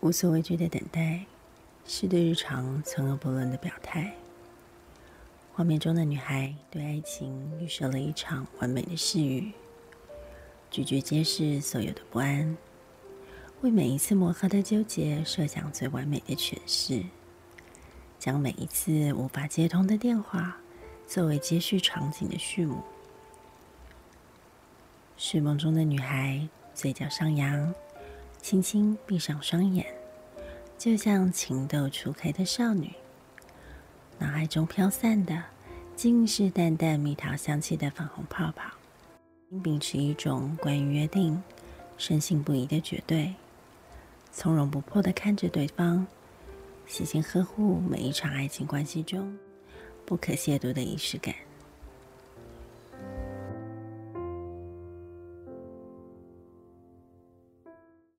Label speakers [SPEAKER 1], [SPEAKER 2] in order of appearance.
[SPEAKER 1] 无所畏惧的等待，是对日常从而不论的表态。画面中的女孩对爱情预设了一场完美的誓语，拒绝揭示所有的不安，为每一次磨合的纠结设想最完美的诠释，将每一次无法接通的电话作为接续场景的序幕。睡梦中的女孩嘴角上扬，轻轻闭上双眼，就像情窦初开的少女。脑海中飘散的，尽是淡淡蜜桃香气的粉红泡泡。秉持一种关于约定、深信不疑的绝对，从容不迫的看着对方，细心呵护每一场爱情关系中不可亵渎的仪式感。